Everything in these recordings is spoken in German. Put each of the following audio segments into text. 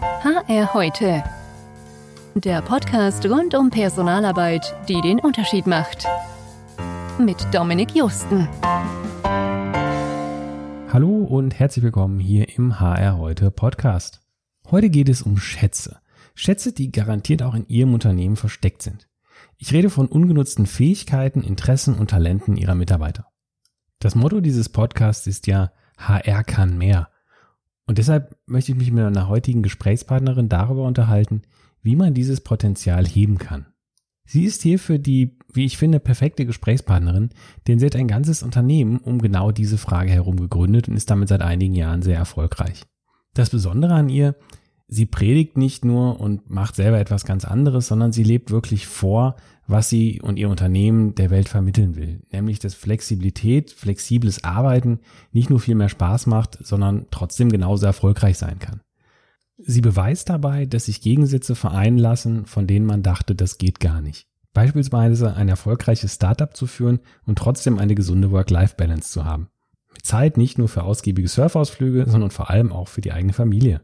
HR heute. Der Podcast rund um Personalarbeit, die den Unterschied macht. Mit Dominik Justen. Hallo und herzlich willkommen hier im HR heute Podcast. Heute geht es um Schätze. Schätze, die garantiert auch in Ihrem Unternehmen versteckt sind. Ich rede von ungenutzten Fähigkeiten, Interessen und Talenten Ihrer Mitarbeiter. Das Motto dieses Podcasts ist ja HR kann mehr. Und deshalb möchte ich mich mit einer heutigen Gesprächspartnerin darüber unterhalten, wie man dieses Potenzial heben kann. Sie ist hierfür die, wie ich finde, perfekte Gesprächspartnerin, denn sie hat ein ganzes Unternehmen um genau diese Frage herum gegründet und ist damit seit einigen Jahren sehr erfolgreich. Das Besondere an ihr, sie predigt nicht nur und macht selber etwas ganz anderes, sondern sie lebt wirklich vor, was sie und ihr Unternehmen der Welt vermitteln will. Nämlich, dass Flexibilität, flexibles Arbeiten nicht nur viel mehr Spaß macht, sondern trotzdem genauso erfolgreich sein kann. Sie beweist dabei, dass sich Gegensätze vereinen lassen, von denen man dachte, das geht gar nicht. Beispielsweise ein erfolgreiches Startup zu führen und trotzdem eine gesunde Work-Life-Balance zu haben. Mit Zeit nicht nur für ausgiebige Surfausflüge, sondern vor allem auch für die eigene Familie.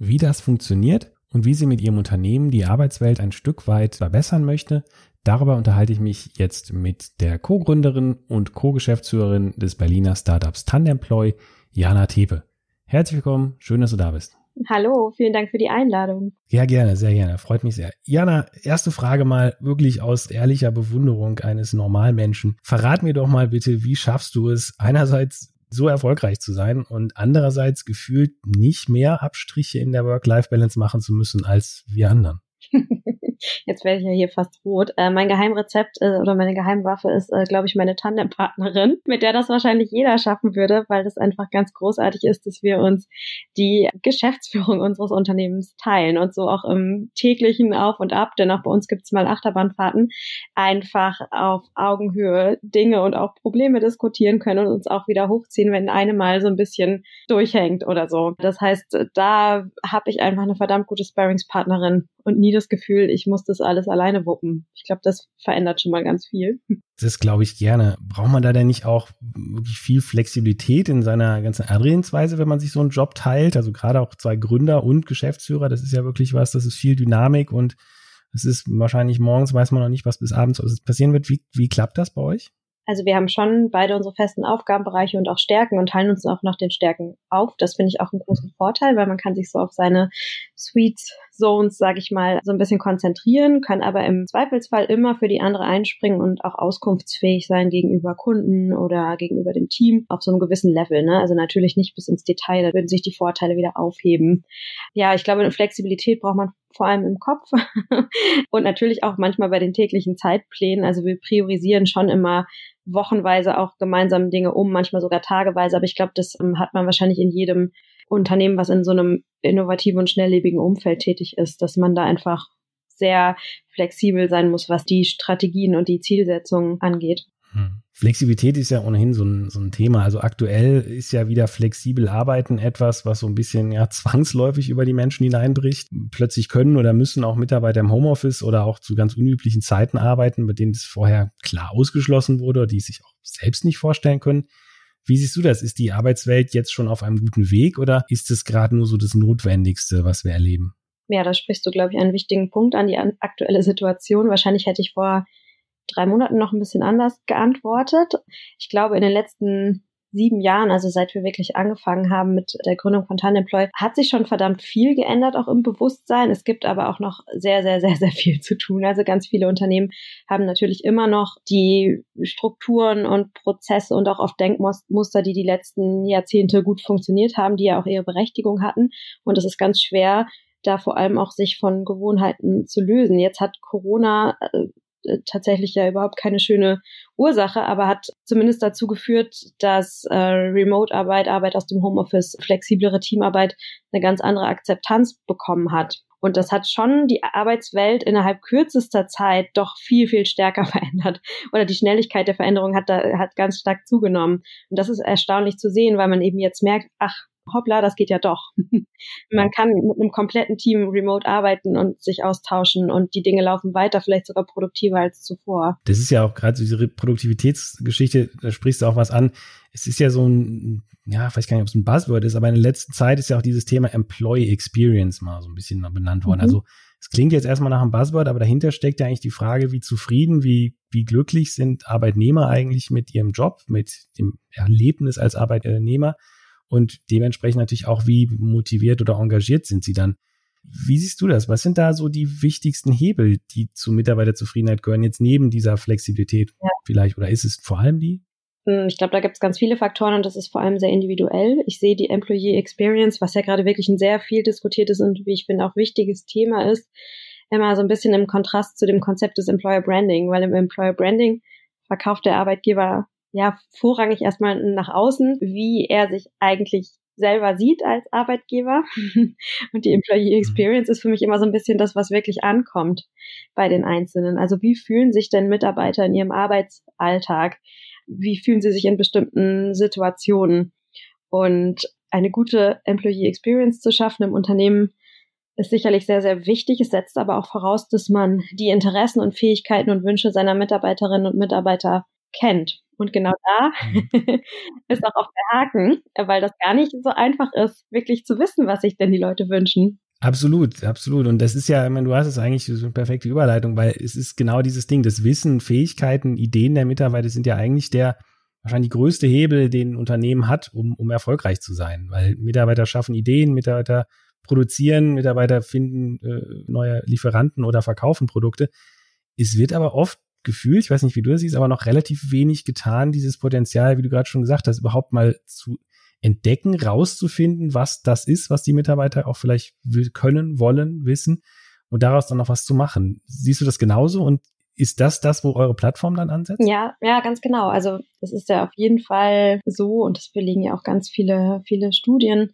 Wie das funktioniert und wie sie mit ihrem Unternehmen die Arbeitswelt ein Stück weit verbessern möchte, Darüber unterhalte ich mich jetzt mit der Co-Gründerin und Co-Geschäftsführerin des Berliner Startups Tandemploy, Jana Tepe. Herzlich willkommen, schön, dass du da bist. Hallo, vielen Dank für die Einladung. Ja, gerne, sehr gerne, freut mich sehr. Jana, erste Frage mal wirklich aus ehrlicher Bewunderung eines Normalmenschen. Verrat mir doch mal bitte, wie schaffst du es, einerseits so erfolgreich zu sein und andererseits gefühlt nicht mehr Abstriche in der Work-Life-Balance machen zu müssen als wir anderen? Jetzt werde ich ja hier fast rot. Äh, mein Geheimrezept äh, oder meine Geheimwaffe ist, äh, glaube ich, meine Tandempartnerin, mit der das wahrscheinlich jeder schaffen würde, weil das einfach ganz großartig ist, dass wir uns die Geschäftsführung unseres Unternehmens teilen und so auch im täglichen Auf und Ab, denn auch bei uns gibt es mal Achterbahnfahrten, einfach auf Augenhöhe Dinge und auch Probleme diskutieren können und uns auch wieder hochziehen, wenn eine mal so ein bisschen durchhängt oder so. Das heißt, da habe ich einfach eine verdammt gute Sparringspartnerin und nie das Gefühl, ich muss das alles alleine wuppen. Ich glaube, das verändert schon mal ganz viel. Das glaube ich gerne. Braucht man da denn nicht auch wirklich viel Flexibilität in seiner ganzen Herangehensweise, wenn man sich so einen Job teilt? Also gerade auch zwei Gründer und Geschäftsführer, das ist ja wirklich was, das ist viel Dynamik und es ist wahrscheinlich morgens weiß man noch nicht, was bis abends passieren wird. Wie, wie klappt das bei euch? Also wir haben schon beide unsere festen Aufgabenbereiche und auch Stärken und teilen uns auch nach den Stärken auf. Das finde ich auch einen großen Vorteil, weil man kann sich so auf seine Sweet Zones, sage ich mal, so ein bisschen konzentrieren, kann aber im Zweifelsfall immer für die andere einspringen und auch auskunftsfähig sein gegenüber Kunden oder gegenüber dem Team auf so einem gewissen Level. Ne? Also natürlich nicht bis ins Detail, da würden sich die Vorteile wieder aufheben. Ja, ich glaube, eine Flexibilität braucht man vor allem im Kopf und natürlich auch manchmal bei den täglichen Zeitplänen. Also wir priorisieren schon immer wochenweise auch gemeinsam Dinge um, manchmal sogar tageweise. Aber ich glaube, das ähm, hat man wahrscheinlich in jedem Unternehmen, was in so einem innovativen und schnelllebigen Umfeld tätig ist, dass man da einfach sehr flexibel sein muss, was die Strategien und die Zielsetzungen angeht. Flexibilität ist ja ohnehin so ein, so ein Thema. Also aktuell ist ja wieder flexibel arbeiten etwas, was so ein bisschen ja zwangsläufig über die Menschen hineinbricht. Plötzlich können oder müssen auch Mitarbeiter im Homeoffice oder auch zu ganz unüblichen Zeiten arbeiten, bei denen es vorher klar ausgeschlossen wurde die es sich auch selbst nicht vorstellen können. Wie siehst du das? Ist die Arbeitswelt jetzt schon auf einem guten Weg oder ist es gerade nur so das Notwendigste, was wir erleben? Ja, da sprichst du, glaube ich, einen wichtigen Punkt an die aktuelle Situation. Wahrscheinlich hätte ich vor drei Monaten noch ein bisschen anders geantwortet. Ich glaube, in den letzten sieben Jahren, also seit wir wirklich angefangen haben mit der Gründung von Tandemploy, hat sich schon verdammt viel geändert, auch im Bewusstsein. Es gibt aber auch noch sehr, sehr, sehr, sehr viel zu tun. Also ganz viele Unternehmen haben natürlich immer noch die Strukturen und Prozesse und auch oft Denkmuster, die die letzten Jahrzehnte gut funktioniert haben, die ja auch ihre Berechtigung hatten. Und es ist ganz schwer, da vor allem auch sich von Gewohnheiten zu lösen. Jetzt hat Corona äh, tatsächlich ja überhaupt keine schöne Ursache, aber hat zumindest dazu geführt, dass äh, Remote-Arbeit, Arbeit aus dem Homeoffice, flexiblere Teamarbeit eine ganz andere Akzeptanz bekommen hat. Und das hat schon die Arbeitswelt innerhalb kürzester Zeit doch viel, viel stärker verändert. Oder die Schnelligkeit der Veränderung hat da, hat ganz stark zugenommen. Und das ist erstaunlich zu sehen, weil man eben jetzt merkt, ach, hoppla, das geht ja doch. Man kann mit einem kompletten Team remote arbeiten und sich austauschen und die Dinge laufen weiter, vielleicht sogar produktiver als zuvor. Das ist ja auch gerade diese Produktivitätsgeschichte, da sprichst du auch was an. Es ist ja so ein, ja, ich weiß gar nicht, ob es ein Buzzword ist, aber in der letzten Zeit ist ja auch dieses Thema Employee Experience mal so ein bisschen benannt worden. Mhm. Also es klingt jetzt erstmal nach einem Buzzword, aber dahinter steckt ja eigentlich die Frage, wie zufrieden, wie, wie glücklich sind Arbeitnehmer eigentlich mit ihrem Job, mit dem Erlebnis als Arbeitnehmer und dementsprechend natürlich auch, wie motiviert oder engagiert sind sie dann. Wie siehst du das? Was sind da so die wichtigsten Hebel, die zu Mitarbeiterzufriedenheit gehören, jetzt neben dieser Flexibilität ja. vielleicht? Oder ist es vor allem die? Hm, ich glaube, da gibt es ganz viele Faktoren und das ist vor allem sehr individuell. Ich sehe die Employee Experience, was ja gerade wirklich ein sehr viel diskutiertes und wie ich finde auch wichtiges Thema ist, immer so ein bisschen im Kontrast zu dem Konzept des Employer Branding, weil im Employer Branding verkauft der Arbeitgeber ja vorrangig erstmal nach außen, wie er sich eigentlich selber sieht als Arbeitgeber. Und die Employee mhm. Experience ist für mich immer so ein bisschen das, was wirklich ankommt bei den Einzelnen. Also wie fühlen sich denn Mitarbeiter in ihrem Arbeitsalltag? Wie fühlen sie sich in bestimmten Situationen? Und eine gute Employee Experience zu schaffen im Unternehmen ist sicherlich sehr, sehr wichtig. Es setzt aber auch voraus, dass man die Interessen und Fähigkeiten und Wünsche seiner Mitarbeiterinnen und Mitarbeiter kennt. Und genau da mhm. ist auch auf der Haken, weil das gar nicht so einfach ist, wirklich zu wissen, was sich denn die Leute wünschen. Absolut, absolut. Und das ist ja, ich meine, du hast es eigentlich so eine perfekte Überleitung, weil es ist genau dieses Ding, das Wissen, Fähigkeiten, Ideen der Mitarbeiter sind ja eigentlich der wahrscheinlich größte Hebel, den ein Unternehmen hat, um, um erfolgreich zu sein. Weil Mitarbeiter schaffen Ideen, Mitarbeiter produzieren, Mitarbeiter finden äh, neue Lieferanten oder verkaufen Produkte. Es wird aber oft gefühlt, ich weiß nicht, wie du das siehst, aber noch relativ wenig getan, dieses Potenzial, wie du gerade schon gesagt hast, überhaupt mal zu entdecken, rauszufinden, was das ist, was die Mitarbeiter auch vielleicht können, wollen, wissen und daraus dann noch was zu machen. Siehst du das genauso und ist das das, wo eure Plattform dann ansetzt? Ja, ja, ganz genau. Also das ist ja auf jeden Fall so und das belegen ja auch ganz viele, viele Studien,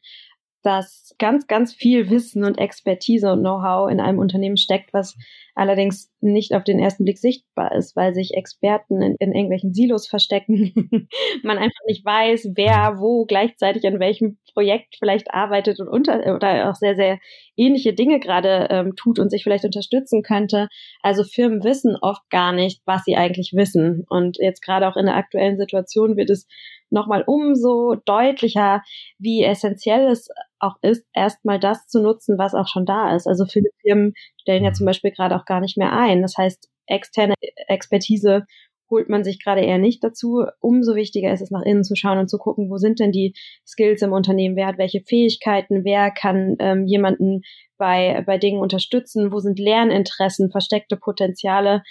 dass ganz, ganz viel Wissen und Expertise und Know-how in einem Unternehmen steckt, was allerdings nicht auf den ersten Blick sichtbar ist, weil sich Experten in, in irgendwelchen Silos verstecken. Man einfach nicht weiß, wer wo gleichzeitig an welchem Projekt vielleicht arbeitet und unter oder auch sehr, sehr ähnliche Dinge gerade ähm, tut und sich vielleicht unterstützen könnte. Also Firmen wissen oft gar nicht, was sie eigentlich wissen. Und jetzt gerade auch in der aktuellen Situation wird es nochmal umso deutlicher, wie essentiell es auch ist, erstmal das zu nutzen, was auch schon da ist. Also viele Firmen stellen ja zum Beispiel gerade auch gar nicht mehr ein. Das heißt, externe Expertise holt man sich gerade eher nicht dazu. Umso wichtiger ist es, nach innen zu schauen und zu gucken, wo sind denn die Skills im Unternehmen, wer hat welche Fähigkeiten, wer kann ähm, jemanden bei, bei Dingen unterstützen, wo sind Lerninteressen, versteckte Potenziale.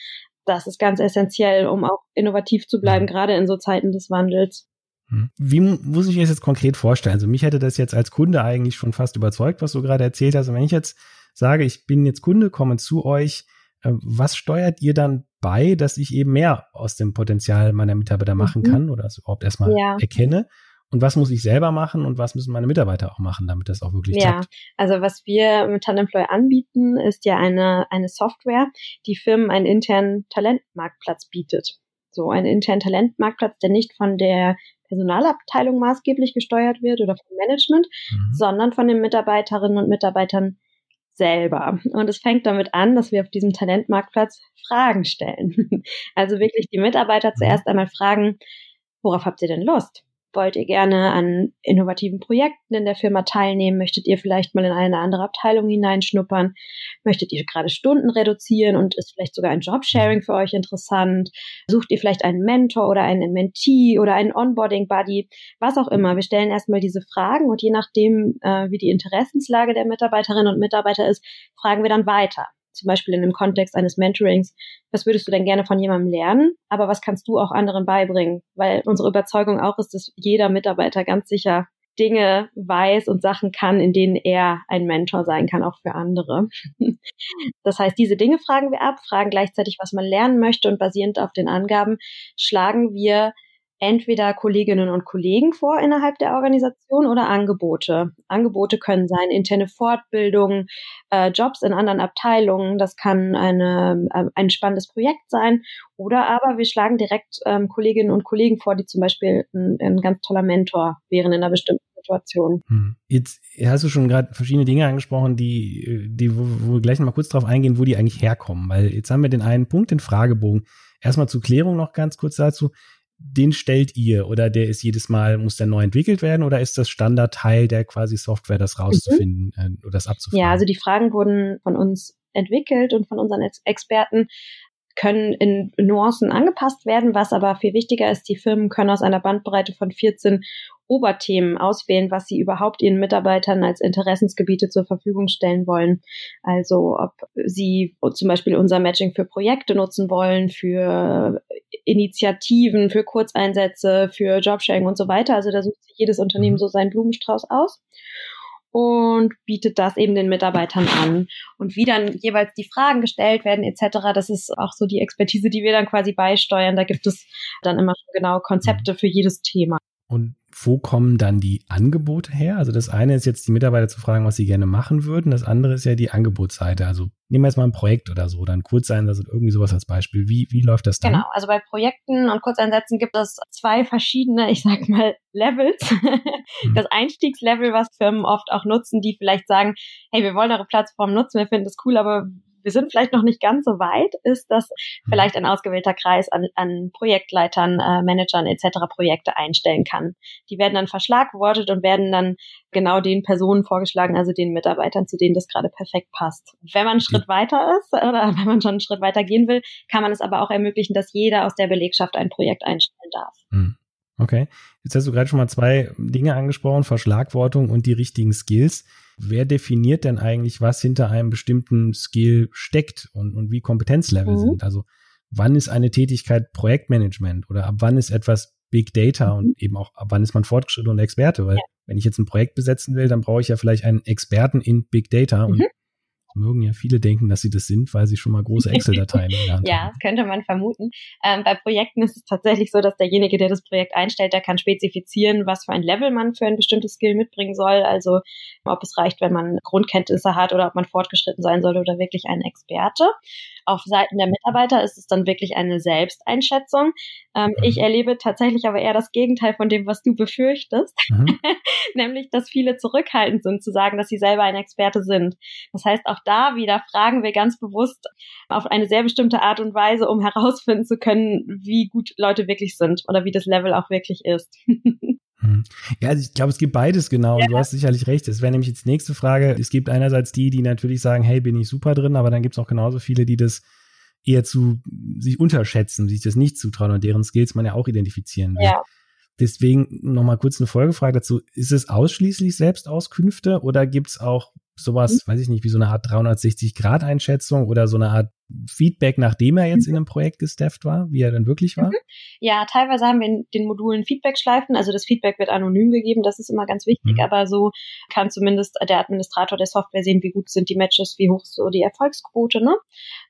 Das ist ganz essentiell, um auch innovativ zu bleiben, gerade in so Zeiten des Wandels. Hm. Wie muss ich mir das jetzt konkret vorstellen? Also mich hätte das jetzt als Kunde eigentlich schon fast überzeugt, was du gerade erzählt hast. Und wenn ich jetzt sage, ich bin jetzt Kunde, komme zu euch, äh, was steuert ihr dann bei, dass ich eben mehr aus dem Potenzial meiner Mitarbeiter machen mhm. kann oder das überhaupt erstmal ja. erkenne? Und was muss ich selber machen und was müssen meine Mitarbeiter auch machen, damit das auch wirklich ja, klappt? also was wir mit Talentemploy anbieten, ist ja eine, eine Software, die Firmen einen internen Talentmarktplatz bietet. So einen internen Talentmarktplatz, der nicht von der Personalabteilung maßgeblich gesteuert wird oder vom Management, mhm. sondern von den Mitarbeiterinnen und Mitarbeitern selber. Und es fängt damit an, dass wir auf diesem Talentmarktplatz Fragen stellen. Also wirklich die Mitarbeiter mhm. zuerst einmal fragen, worauf habt ihr denn Lust? Wollt ihr gerne an innovativen Projekten in der Firma teilnehmen? Möchtet ihr vielleicht mal in eine andere Abteilung hineinschnuppern? Möchtet ihr gerade Stunden reduzieren und ist vielleicht sogar ein Jobsharing für euch interessant? Sucht ihr vielleicht einen Mentor oder einen Mentee oder einen Onboarding-Buddy? Was auch immer. Wir stellen erstmal diese Fragen und je nachdem, äh, wie die Interessenslage der Mitarbeiterinnen und Mitarbeiter ist, fragen wir dann weiter zum Beispiel in dem Kontext eines Mentorings, was würdest du denn gerne von jemandem lernen, aber was kannst du auch anderen beibringen? Weil unsere Überzeugung auch ist, dass jeder Mitarbeiter ganz sicher Dinge weiß und Sachen kann, in denen er ein Mentor sein kann, auch für andere. Das heißt, diese Dinge fragen wir ab, fragen gleichzeitig, was man lernen möchte und basierend auf den Angaben schlagen wir entweder Kolleginnen und Kollegen vor innerhalb der Organisation oder Angebote. Angebote können sein interne Fortbildung, äh, Jobs in anderen Abteilungen, das kann eine, äh, ein spannendes Projekt sein oder aber wir schlagen direkt ähm, Kolleginnen und Kollegen vor, die zum Beispiel ein, ein ganz toller Mentor wären in einer bestimmten Situation. Hm. Jetzt hast du schon gerade verschiedene Dinge angesprochen, die, die wo, wo wir gleich noch mal kurz drauf eingehen, wo die eigentlich herkommen. Weil jetzt haben wir den einen Punkt, den Fragebogen. Erstmal zur Klärung noch ganz kurz dazu den stellt ihr oder der ist jedes Mal, muss der neu entwickelt werden oder ist das Standardteil der quasi Software, das rauszufinden mhm. äh, oder das abzufragen? Ja, also die Fragen wurden von uns entwickelt und von unseren Experten können in Nuancen angepasst werden. Was aber viel wichtiger ist, die Firmen können aus einer Bandbreite von 14 Oberthemen auswählen, was sie überhaupt ihren Mitarbeitern als Interessensgebiete zur Verfügung stellen wollen. Also ob sie zum Beispiel unser Matching für Projekte nutzen wollen, für Initiativen, für Kurzeinsätze, für Jobsharing und so weiter. Also da sucht sich jedes Unternehmen mhm. so seinen Blumenstrauß aus und bietet das eben den Mitarbeitern an. Und wie dann jeweils die Fragen gestellt werden etc., das ist auch so die Expertise, die wir dann quasi beisteuern. Da gibt es dann immer schon genau Konzepte für jedes Thema. Und wo kommen dann die Angebote her? Also das eine ist jetzt die Mitarbeiter zu fragen, was sie gerne machen würden. Das andere ist ja die Angebotsseite. Also nehmen wir jetzt mal ein Projekt oder so, dann Kurzeinsatz oder irgendwie sowas als Beispiel. Wie, wie läuft das dann? Genau, also bei Projekten und Kurzeinsätzen gibt es zwei verschiedene, ich sag mal, Levels. Mhm. Das Einstiegslevel, was Firmen oft auch nutzen, die vielleicht sagen, hey, wir wollen eure Plattform nutzen, wir finden das cool, aber wir sind vielleicht noch nicht ganz so weit, ist, dass mhm. vielleicht ein ausgewählter Kreis an, an Projektleitern, äh, Managern etc. Projekte einstellen kann. Die werden dann verschlagwortet und werden dann genau den Personen vorgeschlagen, also den Mitarbeitern, zu denen das gerade perfekt passt. Wenn man einen Schritt weiter ist oder wenn man schon einen Schritt weiter gehen will, kann man es aber auch ermöglichen, dass jeder aus der Belegschaft ein Projekt einstellen darf. Mhm. Okay. Jetzt hast du gerade schon mal zwei Dinge angesprochen, Verschlagwortung und die richtigen Skills. Wer definiert denn eigentlich, was hinter einem bestimmten Skill steckt und, und wie Kompetenzlevel mhm. sind? Also wann ist eine Tätigkeit Projektmanagement oder ab wann ist etwas Big Data und mhm. eben auch ab wann ist man Fortgeschritten und Experte? Weil ja. wenn ich jetzt ein Projekt besetzen will, dann brauche ich ja vielleicht einen Experten in Big Data mhm. Mögen ja viele denken, dass sie das sind, weil sie schon mal große Excel-Dateien in der Hand Ja, das könnte man vermuten. Ähm, bei Projekten ist es tatsächlich so, dass derjenige, der das Projekt einstellt, der kann spezifizieren, was für ein Level man für ein bestimmtes Skill mitbringen soll. Also ob es reicht, wenn man Grundkenntnisse hat oder ob man fortgeschritten sein soll oder wirklich ein Experte. Auf Seiten der Mitarbeiter ist es dann wirklich eine Selbsteinschätzung. Ähm, mhm. Ich erlebe tatsächlich aber eher das Gegenteil von dem, was du befürchtest, mhm. nämlich, dass viele zurückhaltend sind zu sagen, dass sie selber ein Experte sind. Das heißt, auch da wieder fragen wir ganz bewusst auf eine sehr bestimmte Art und Weise, um herausfinden zu können, wie gut Leute wirklich sind oder wie das Level auch wirklich ist. Mhm. Ja, also ich glaube, es gibt beides genau. Ja. Du hast sicherlich recht. Es wäre nämlich jetzt die nächste Frage. Es gibt einerseits die, die natürlich sagen, hey, bin ich super drin, aber dann gibt es auch genauso viele, die das eher zu sich unterschätzen, sich das nicht zutrauen und deren Skills man ja auch identifizieren will. Ja. Deswegen nochmal kurz eine Folgefrage dazu. Ist es ausschließlich Selbstauskünfte oder gibt es auch sowas, mhm. weiß ich nicht, wie so eine Art 360-Grad-Einschätzung oder so eine Art Feedback, nachdem er jetzt mhm. in einem Projekt gestafft war, wie er dann wirklich war? Mhm. Ja, teilweise haben wir in den Modulen Feedback-Schleifen. Also das Feedback wird anonym gegeben, das ist immer ganz wichtig, mhm. aber so kann zumindest der Administrator der Software sehen, wie gut sind die Matches, wie hoch ist so die Erfolgsquote. Ne?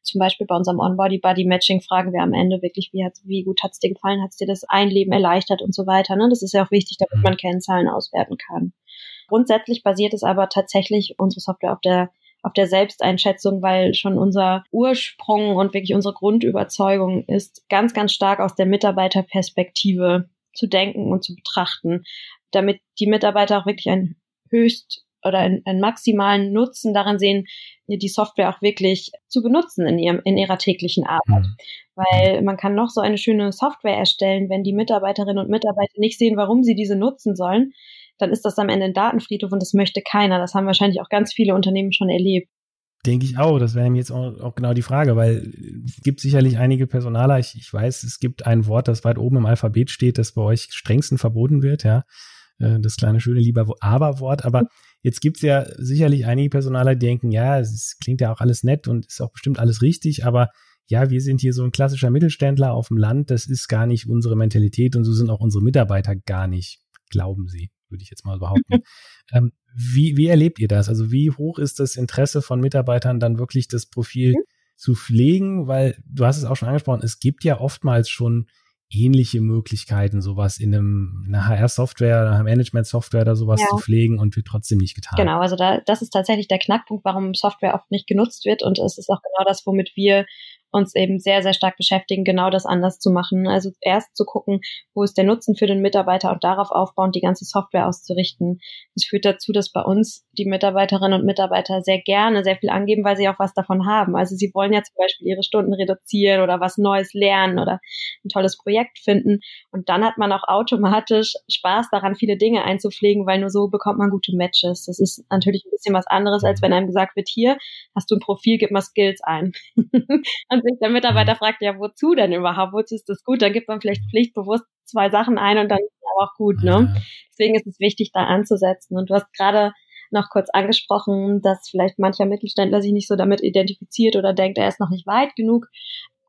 Zum Beispiel bei unserem On-Body-Buddy-Matching fragen wir am Ende wirklich, wie, hat's, wie gut hat es dir gefallen, hat es dir das Einleben erleichtert und so weiter. Ne? Das ist ja auch wichtig, damit man Kennzahlen auswerten kann. Grundsätzlich basiert es aber tatsächlich unsere Software auf der auf der Selbsteinschätzung, weil schon unser Ursprung und wirklich unsere Grundüberzeugung ist, ganz, ganz stark aus der Mitarbeiterperspektive zu denken und zu betrachten, damit die Mitarbeiter auch wirklich ein höchst oder einen, einen maximalen Nutzen daran sehen, die Software auch wirklich zu benutzen in, ihrem, in ihrer täglichen Arbeit. Mhm. Weil man kann noch so eine schöne Software erstellen, wenn die Mitarbeiterinnen und Mitarbeiter nicht sehen, warum sie diese nutzen sollen, dann ist das am Ende ein Datenfriedhof und das möchte keiner. Das haben wahrscheinlich auch ganz viele Unternehmen schon erlebt. Denke ich auch. Das wäre mir jetzt auch, auch, genau die Frage, weil es gibt sicherlich einige Personaler. Ich, ich weiß, es gibt ein Wort, das weit oben im Alphabet steht, das bei euch strengsten verboten wird, ja. Äh, das kleine schöne lieber Aber-Wort. Aber jetzt gibt es ja sicherlich einige Personaler, die denken, ja, es klingt ja auch alles nett und ist auch bestimmt alles richtig, aber ja, wir sind hier so ein klassischer Mittelständler auf dem Land, das ist gar nicht unsere Mentalität und so sind auch unsere Mitarbeiter gar nicht, glauben sie würde ich jetzt mal behaupten. ähm, wie, wie erlebt ihr das? Also wie hoch ist das Interesse von Mitarbeitern dann wirklich das Profil mhm. zu pflegen? Weil du hast es auch schon angesprochen, es gibt ja oftmals schon ähnliche Möglichkeiten, sowas in einem, in einer HR-Software, einer Management-Software oder sowas ja. zu pflegen und wird trotzdem nicht getan. Genau, also da, das ist tatsächlich der Knackpunkt, warum Software oft nicht genutzt wird und es ist auch genau das, womit wir uns eben sehr, sehr stark beschäftigen, genau das anders zu machen. Also erst zu gucken, wo ist der Nutzen für den Mitarbeiter und darauf aufbauend die ganze Software auszurichten. Das führt dazu, dass bei uns die Mitarbeiterinnen und Mitarbeiter sehr gerne sehr viel angeben, weil sie auch was davon haben. Also sie wollen ja zum Beispiel ihre Stunden reduzieren oder was Neues lernen oder ein tolles Projekt finden. Und dann hat man auch automatisch Spaß daran, viele Dinge einzupflegen, weil nur so bekommt man gute Matches. Das ist natürlich ein bisschen was anderes, als wenn einem gesagt wird, hier hast du ein Profil, gib mal Skills ein. sich der Mitarbeiter mhm. fragt, ja, wozu denn überhaupt? Wozu ist das gut? Dann gibt man vielleicht pflichtbewusst zwei Sachen ein und dann ist es aber auch gut, ne? Deswegen ist es wichtig, da anzusetzen. Und du hast gerade noch kurz angesprochen, dass vielleicht mancher Mittelständler sich nicht so damit identifiziert oder denkt, er ist noch nicht weit genug.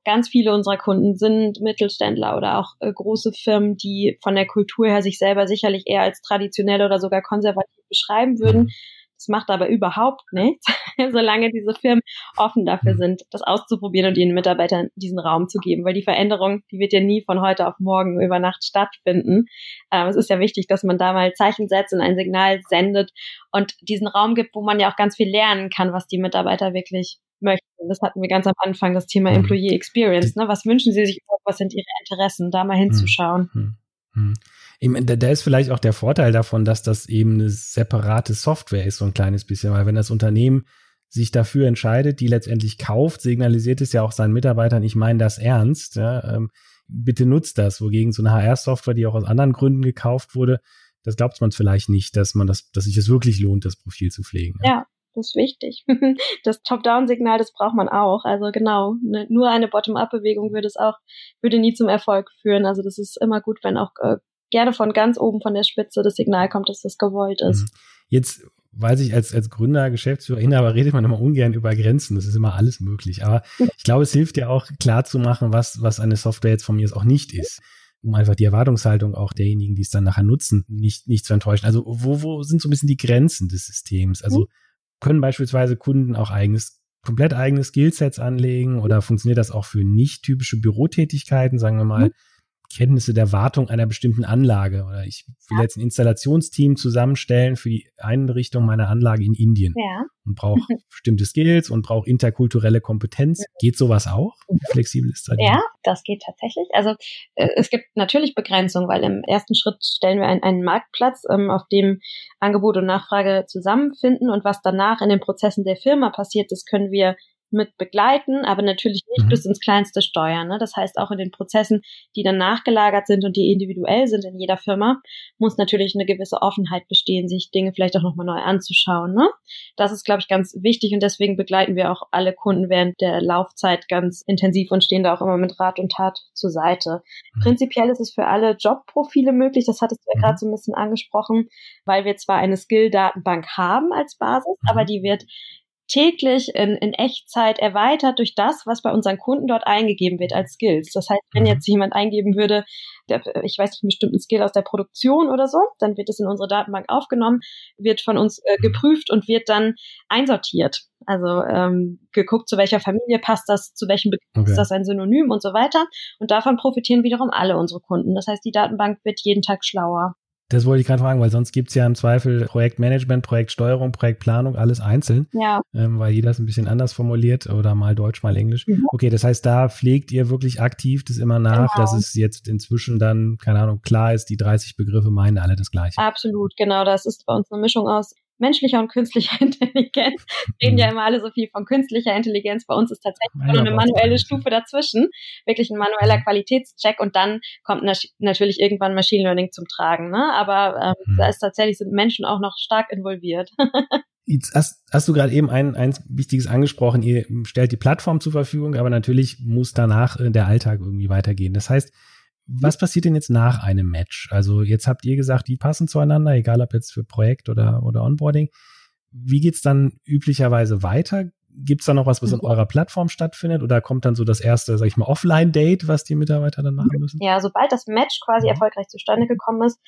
Ganz viele unserer Kunden sind Mittelständler oder auch äh, große Firmen, die von der Kultur her sich selber sicherlich eher als traditionell oder sogar konservativ beschreiben würden. Mhm. Das macht aber überhaupt nichts, solange diese Firmen offen dafür mhm. sind, das auszuprobieren und ihren Mitarbeitern diesen Raum zu geben, weil die Veränderung, die wird ja nie von heute auf morgen über Nacht stattfinden. Ähm, es ist ja wichtig, dass man da mal Zeichen setzt und ein Signal sendet und diesen Raum gibt, wo man ja auch ganz viel lernen kann, was die Mitarbeiter wirklich möchten. Das hatten wir ganz am Anfang, das Thema mhm. Employee Experience. Ne? Was wünschen sie sich überhaupt? Was sind ihre Interessen? Da mal hinzuschauen. Mhm. mhm. Da, da ist vielleicht auch der Vorteil davon, dass das eben eine separate Software ist, so ein kleines bisschen, weil wenn das Unternehmen sich dafür entscheidet, die letztendlich kauft, signalisiert es ja auch seinen Mitarbeitern, ich meine das ernst, ja, ähm, bitte nutzt das. Wogegen so eine HR-Software, die auch aus anderen Gründen gekauft wurde, das glaubt man vielleicht nicht, dass man das, dass sich es wirklich lohnt, das Profil zu pflegen. Ja. ja. Das ist wichtig. Das Top-Down-Signal, das braucht man auch. Also genau, ne, nur eine Bottom-up-Bewegung würde es auch, würde nie zum Erfolg führen. Also das ist immer gut, wenn auch äh, gerne von ganz oben von der Spitze das Signal kommt, dass das gewollt ist. Mhm. Jetzt weiß ich, als, als Gründer, Geschäftsführer, Inhaber redet man immer ungern über Grenzen. Das ist immer alles möglich. Aber ich glaube, es hilft ja auch klar zu machen, was, was eine Software jetzt von mir auch nicht ist. Um einfach die Erwartungshaltung auch derjenigen, die es dann nachher nutzen, nicht, nicht zu enttäuschen. Also, wo, wo sind so ein bisschen die Grenzen des Systems? Also, mhm. Können beispielsweise Kunden auch eigenes, komplett eigene Skillsets anlegen oder funktioniert das auch für nicht typische Bürotätigkeiten, sagen wir mal? Mhm Kenntnisse der Wartung einer bestimmten Anlage oder ich will jetzt ein Installationsteam zusammenstellen für die Einrichtung meiner Anlage in Indien ja. und brauche bestimmte Skills und brauche interkulturelle Kompetenz. Geht sowas auch? Wie flexibel ist das? Ja, das geht tatsächlich. Also äh, es gibt natürlich Begrenzungen, weil im ersten Schritt stellen wir einen, einen Marktplatz, ähm, auf dem Angebot und Nachfrage zusammenfinden und was danach in den Prozessen der Firma passiert, das können wir mit begleiten, aber natürlich nicht mhm. bis ins Kleinste steuern. Ne? Das heißt, auch in den Prozessen, die dann nachgelagert sind und die individuell sind in jeder Firma, muss natürlich eine gewisse Offenheit bestehen, sich Dinge vielleicht auch nochmal neu anzuschauen. Ne? Das ist, glaube ich, ganz wichtig und deswegen begleiten wir auch alle Kunden während der Laufzeit ganz intensiv und stehen da auch immer mit Rat und Tat zur Seite. Mhm. Prinzipiell ist es für alle Jobprofile möglich, das hattest du ja mhm. gerade so ein bisschen angesprochen, weil wir zwar eine Skill-Datenbank haben als Basis, mhm. aber die wird täglich in, in Echtzeit erweitert durch das, was bei unseren Kunden dort eingegeben wird als Skills. Das heißt, wenn mhm. jetzt jemand eingeben würde, der, ich weiß nicht, einen bestimmten Skill aus der Produktion oder so, dann wird es in unsere Datenbank aufgenommen, wird von uns äh, geprüft und wird dann einsortiert. Also ähm, geguckt, zu welcher Familie passt das, zu welchem Begriff okay. ist das ein Synonym und so weiter. Und davon profitieren wiederum alle unsere Kunden. Das heißt, die Datenbank wird jeden Tag schlauer. Das wollte ich gerade fragen, weil sonst gibt's ja im Zweifel Projektmanagement, Projektsteuerung, Projektplanung, alles einzeln. Ja. Ähm, weil jeder es ein bisschen anders formuliert oder mal Deutsch, mal Englisch. Mhm. Okay, das heißt, da pflegt ihr wirklich aktiv das immer nach, genau. dass es jetzt inzwischen dann, keine Ahnung, klar ist, die 30 Begriffe meinen alle das Gleiche. Absolut, genau. Das ist bei uns eine Mischung aus menschlicher und künstlicher Intelligenz. Wir reden ja mhm. immer alle so viel von künstlicher Intelligenz. Bei uns ist tatsächlich nur eine manuelle Stufe dazwischen, wirklich ein manueller mhm. Qualitätscheck und dann kommt natürlich irgendwann Machine Learning zum Tragen. Ne? Aber ähm, mhm. da ist tatsächlich sind Menschen auch noch stark involviert. Jetzt hast, hast du gerade eben ein, ein Wichtiges angesprochen. Ihr stellt die Plattform zur Verfügung, aber natürlich muss danach äh, der Alltag irgendwie weitergehen. Das heißt, was passiert denn jetzt nach einem Match? Also jetzt habt ihr gesagt, die passen zueinander, egal ob jetzt für Projekt oder, oder Onboarding. Wie geht's dann üblicherweise weiter? Gibt's da noch was, was in mhm. eurer Plattform stattfindet? Oder kommt dann so das erste, sag ich mal, Offline-Date, was die Mitarbeiter dann machen müssen? Ja, sobald das Match quasi. Mhm. erfolgreich zustande gekommen ist,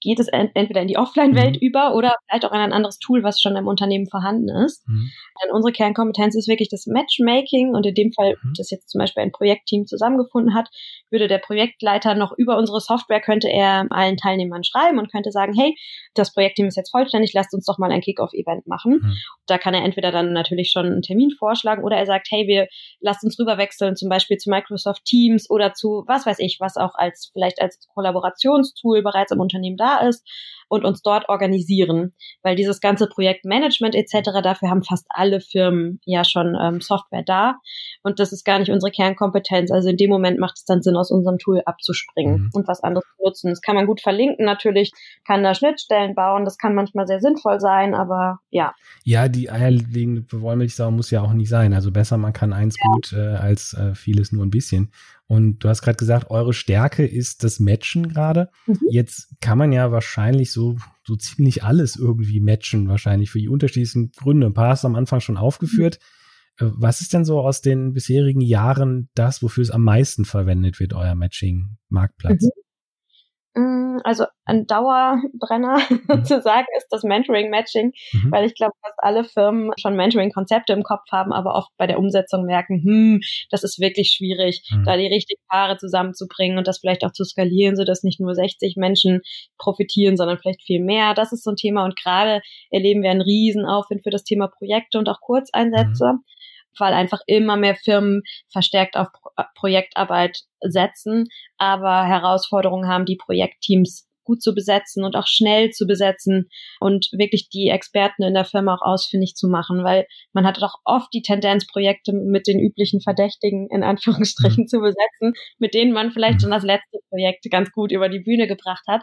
geht es entweder in die Offline-Welt mhm. über oder vielleicht auch in ein anderes Tool, was schon im Unternehmen vorhanden ist. Mhm. Denn unsere Kernkompetenz ist wirklich das Matchmaking und in dem Fall, mhm. das jetzt zum Beispiel ein Projektteam zusammengefunden hat, würde der Projektleiter noch über unsere Software, könnte er allen Teilnehmern schreiben und könnte sagen, hey, das Projektteam ist jetzt vollständig, lasst uns doch mal ein Kick-Off-Event machen. Mhm. Da kann er entweder dann natürlich schon einen Termin vorschlagen oder er sagt, hey, wir lasst uns rüberwechseln, zum Beispiel zu Microsoft Teams oder zu was weiß ich, was auch als vielleicht als Kollaborationstool bereits im Unternehmen da ist und uns dort organisieren. Weil dieses ganze Projektmanagement etc., dafür haben fast alle Firmen ja schon ähm, Software da. Und das ist gar nicht unsere Kernkompetenz. Also in dem Moment macht es dann Sinn, aus unserem Tool abzuspringen mhm. und was anderes zu nutzen. Das kann man gut verlinken natürlich, kann da Schnittstellen bauen. Das kann manchmal sehr sinnvoll sein, aber ja. Ja, die eierlegende Wollmilchsau muss ja auch nicht sein. Also besser, man kann eins ja. gut äh, als äh, vieles nur ein bisschen. Und du hast gerade gesagt, eure Stärke ist das Matchen gerade. Mhm. Jetzt kann man ja wahrscheinlich so, so ziemlich alles irgendwie matchen, wahrscheinlich für die unterschiedlichsten Gründe. Ein paar hast du am Anfang schon aufgeführt. Mhm. Was ist denn so aus den bisherigen Jahren das, wofür es am meisten verwendet wird, euer Matching-Marktplatz? Mhm. Mm, also ein Dauerbrenner mhm. zu sagen ist das Mentoring-Matching, mhm. weil ich glaube, fast alle Firmen schon Mentoring-Konzepte im Kopf haben, aber oft bei der Umsetzung merken, hm, das ist wirklich schwierig, mhm. da die richtigen Paare zusammenzubringen und das vielleicht auch zu skalieren, so dass nicht nur 60 Menschen profitieren, sondern vielleicht viel mehr. Das ist so ein Thema und gerade erleben wir einen Riesenaufwind für das Thema Projekte und auch Kurzeinsätze. Mhm weil einfach immer mehr Firmen verstärkt auf Pro Projektarbeit setzen, aber Herausforderungen haben, die Projektteams gut zu besetzen und auch schnell zu besetzen und wirklich die Experten in der Firma auch ausfindig zu machen, weil man hat doch oft die Tendenz, Projekte mit den üblichen Verdächtigen in Anführungsstrichen mhm. zu besetzen, mit denen man vielleicht schon das letzte Projekt ganz gut über die Bühne gebracht hat.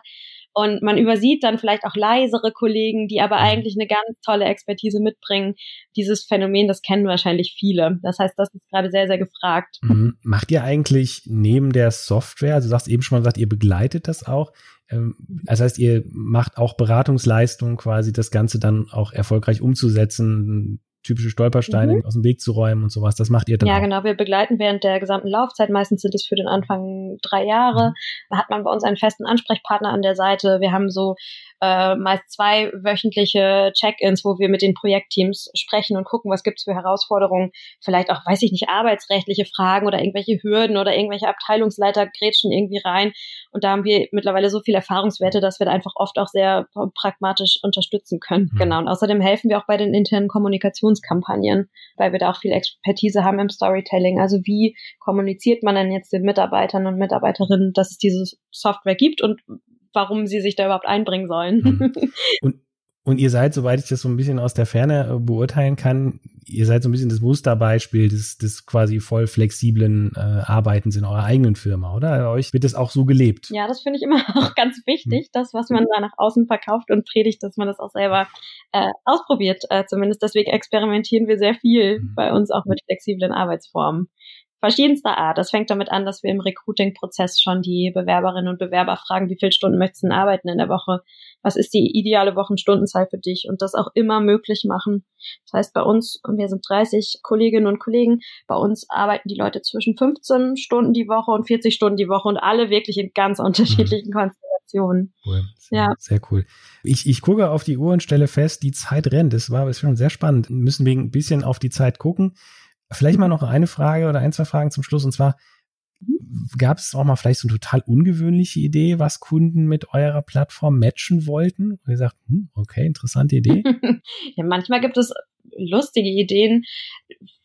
Und man übersieht dann vielleicht auch leisere Kollegen, die aber mhm. eigentlich eine ganz tolle Expertise mitbringen. Dieses Phänomen, das kennen wahrscheinlich viele. Das heißt, das ist gerade sehr, sehr gefragt. Mhm. Macht ihr eigentlich neben der Software, also du sagst eben schon mal gesagt, ihr begleitet das auch. Ähm, das heißt, ihr macht auch Beratungsleistungen quasi, das Ganze dann auch erfolgreich umzusetzen, typische Stolpersteine mhm. aus dem Weg zu räumen und sowas. Das macht ihr dann Ja, auch. genau. Wir begleiten während der gesamten Laufzeit. Meistens sind es für den Anfang drei Jahre. Mhm. Da hat man bei uns einen festen Ansprechpartner an der Seite. Wir haben so äh, meist zwei wöchentliche Check-ins, wo wir mit den Projektteams sprechen und gucken, was gibt's für Herausforderungen, vielleicht auch, weiß ich nicht, arbeitsrechtliche Fragen oder irgendwelche Hürden oder irgendwelche Abteilungsleiter grätschen irgendwie rein. Und da haben wir mittlerweile so viele Erfahrungswerte, dass wir da einfach oft auch sehr pragmatisch unterstützen können. Mhm. Genau. Und außerdem helfen wir auch bei den internen Kommunikationskampagnen, weil wir da auch viel Expertise haben im Storytelling. Also wie kommuniziert man denn jetzt den Mitarbeitern und Mitarbeiterinnen, dass es diese Software gibt und warum sie sich da überhaupt einbringen sollen. Mhm. Und, und ihr seid, soweit ich das so ein bisschen aus der Ferne äh, beurteilen kann, ihr seid so ein bisschen das Musterbeispiel des, des quasi voll flexiblen äh, Arbeitens in eurer eigenen Firma, oder? Bei euch wird das auch so gelebt. Ja, das finde ich immer auch ganz wichtig, das, was man da nach außen verkauft und predigt, dass man das auch selber äh, ausprobiert. Äh, zumindest deswegen experimentieren wir sehr viel mhm. bei uns auch mit flexiblen Arbeitsformen verschiedenster Art. Das fängt damit an, dass wir im Recruiting-Prozess schon die Bewerberinnen und Bewerber fragen, wie viele Stunden möchtest du arbeiten in der Woche? Was ist die ideale Wochenstundenzahl für dich? Und das auch immer möglich machen. Das heißt, bei uns, und wir sind 30 Kolleginnen und Kollegen, bei uns arbeiten die Leute zwischen 15 Stunden die Woche und 40 Stunden die Woche und alle wirklich in ganz unterschiedlichen mhm. Konstellationen. Cool. Sehr, ja. Sehr cool. Ich, ich gucke auf die Uhr und stelle fest, die Zeit rennt. Das war schon sehr spannend. Müssen wir ein bisschen auf die Zeit gucken. Vielleicht mal noch eine Frage oder ein, zwei Fragen zum Schluss. Und zwar, gab es auch mal vielleicht so eine total ungewöhnliche Idee, was Kunden mit eurer Plattform matchen wollten? Und ihr sagt, hm, okay, interessante Idee. ja, manchmal gibt es lustige Ideen,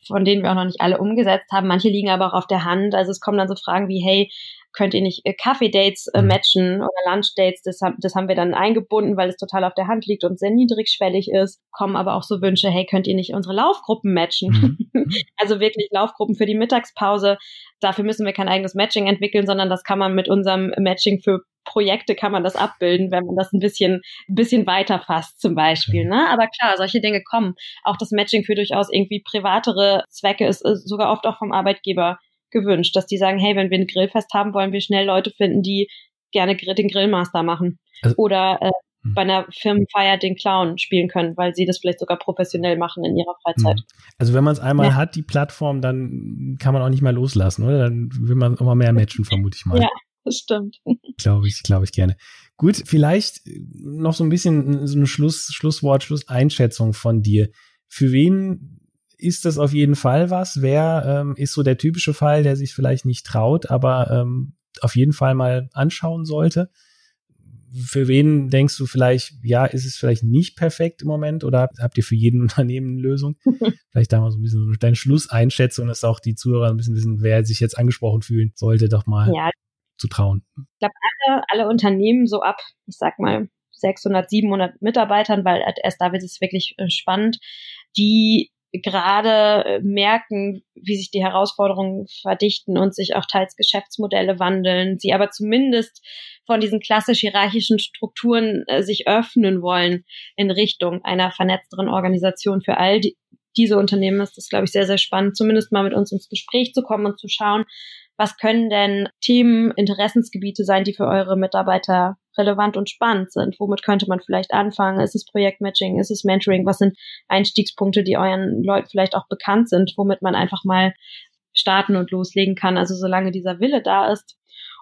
von denen wir auch noch nicht alle umgesetzt haben. Manche liegen aber auch auf der Hand. Also es kommen dann so Fragen wie, hey, könnt ihr nicht äh, Kaffee-Dates äh, mhm. matchen oder Lunch-Dates. Das, das haben wir dann eingebunden, weil es total auf der Hand liegt und sehr niedrigschwellig ist. Kommen aber auch so Wünsche, hey, könnt ihr nicht unsere Laufgruppen matchen? Mhm. also wirklich Laufgruppen für die Mittagspause. Dafür müssen wir kein eigenes Matching entwickeln, sondern das kann man mit unserem Matching für Projekte kann man das abbilden, wenn man das ein bisschen, ein bisschen weiter fasst zum Beispiel. Ne? Aber klar, solche Dinge kommen. Auch das Matching für durchaus irgendwie privatere Zwecke ist, ist sogar oft auch vom Arbeitgeber gewünscht, dass die sagen, hey, wenn wir ein Grillfest haben, wollen wir schnell Leute finden, die gerne den Grillmaster machen. Also, Oder äh, hm. bei einer Firmenfeier den Clown spielen können, weil sie das vielleicht sogar professionell machen in ihrer Freizeit. Hm. Also wenn man es einmal ja. hat, die Plattform, dann kann man auch nicht mehr loslassen, oder? Dann will man immer mehr matchen, vermute ich mal. Ja, das stimmt. Glaube ich, glaube ich gerne. Gut, vielleicht noch so ein bisschen so ein Schluss, Schlusswort, Schlusseinschätzung von dir. Für wen ist das auf jeden Fall was? Wer ähm, ist so der typische Fall, der sich vielleicht nicht traut, aber ähm, auf jeden Fall mal anschauen sollte? Für wen denkst du vielleicht, ja, ist es vielleicht nicht perfekt im Moment oder habt ihr für jeden Unternehmen eine Lösung? vielleicht da mal so ein bisschen deine Schlusseinschätzung, dass auch die Zuhörer ein bisschen wissen, wer sich jetzt angesprochen fühlen sollte, doch mal ja, zu trauen? Ich glaube, alle, alle Unternehmen so ab, ich sag mal, 600, 700 Mitarbeitern, weil erst da wird es wirklich äh, spannend, die gerade äh, merken, wie sich die Herausforderungen verdichten und sich auch teils Geschäftsmodelle wandeln, sie aber zumindest von diesen klassisch hierarchischen Strukturen äh, sich öffnen wollen in Richtung einer vernetzteren Organisation für all die, diese Unternehmen ist das, glaube ich, sehr, sehr spannend, zumindest mal mit uns ins Gespräch zu kommen und zu schauen, was können denn Themen, Interessensgebiete sein, die für eure Mitarbeiter relevant und spannend sind? Womit könnte man vielleicht anfangen? Ist es Projektmatching? Ist es Mentoring? Was sind Einstiegspunkte, die euren Leuten vielleicht auch bekannt sind, womit man einfach mal starten und loslegen kann? Also solange dieser Wille da ist,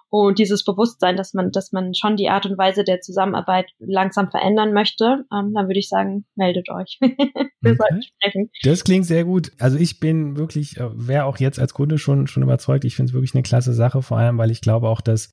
und dieses Bewusstsein, dass man, dass man schon die Art und Weise der Zusammenarbeit langsam verändern möchte, ähm, dann würde ich sagen, meldet euch. Wir okay. sprechen. Das klingt sehr gut. Also ich bin wirklich, äh, wäre auch jetzt als Kunde schon, schon überzeugt. Ich finde es wirklich eine klasse Sache, vor allem, weil ich glaube auch, dass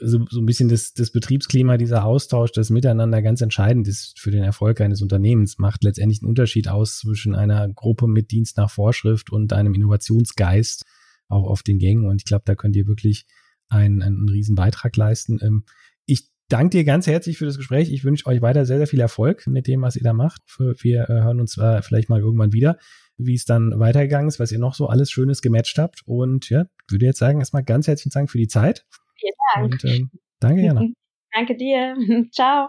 so, so ein bisschen das, das Betriebsklima, dieser Austausch, das Miteinander ganz entscheidend ist für den Erfolg eines Unternehmens, macht letztendlich einen Unterschied aus zwischen einer Gruppe mit Dienst nach Vorschrift und einem Innovationsgeist auch auf den Gängen. Und ich glaube, da könnt ihr wirklich einen, einen riesen Beitrag leisten. Ähm, ich danke dir ganz herzlich für das Gespräch. Ich wünsche euch weiter sehr, sehr viel Erfolg mit dem, was ihr da macht. Wir äh, hören uns äh, vielleicht mal irgendwann wieder, wie es dann weitergegangen ist, was ihr noch so alles Schönes gematcht habt. Und ja, würde jetzt sagen, erstmal ganz herzlichen Dank für die Zeit. Vielen Dank. Und, ähm, danke, Jana. danke dir. Ciao.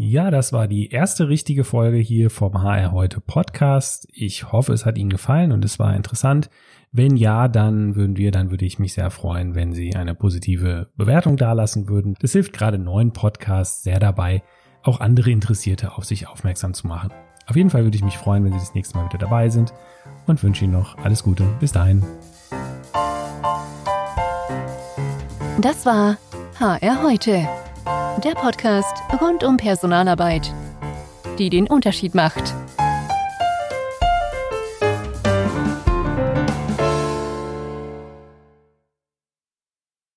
Ja, das war die erste richtige Folge hier vom HR heute Podcast. Ich hoffe, es hat Ihnen gefallen und es war interessant. Wenn ja, dann würden wir, dann würde ich mich sehr freuen, wenn Sie eine positive Bewertung dalassen würden. Das hilft gerade neuen Podcasts sehr dabei, auch andere Interessierte auf sich aufmerksam zu machen. Auf jeden Fall würde ich mich freuen, wenn Sie das nächste Mal wieder dabei sind und wünsche Ihnen noch alles Gute. Bis dahin. Das war HR heute. Der Podcast rund um Personalarbeit, die den Unterschied macht.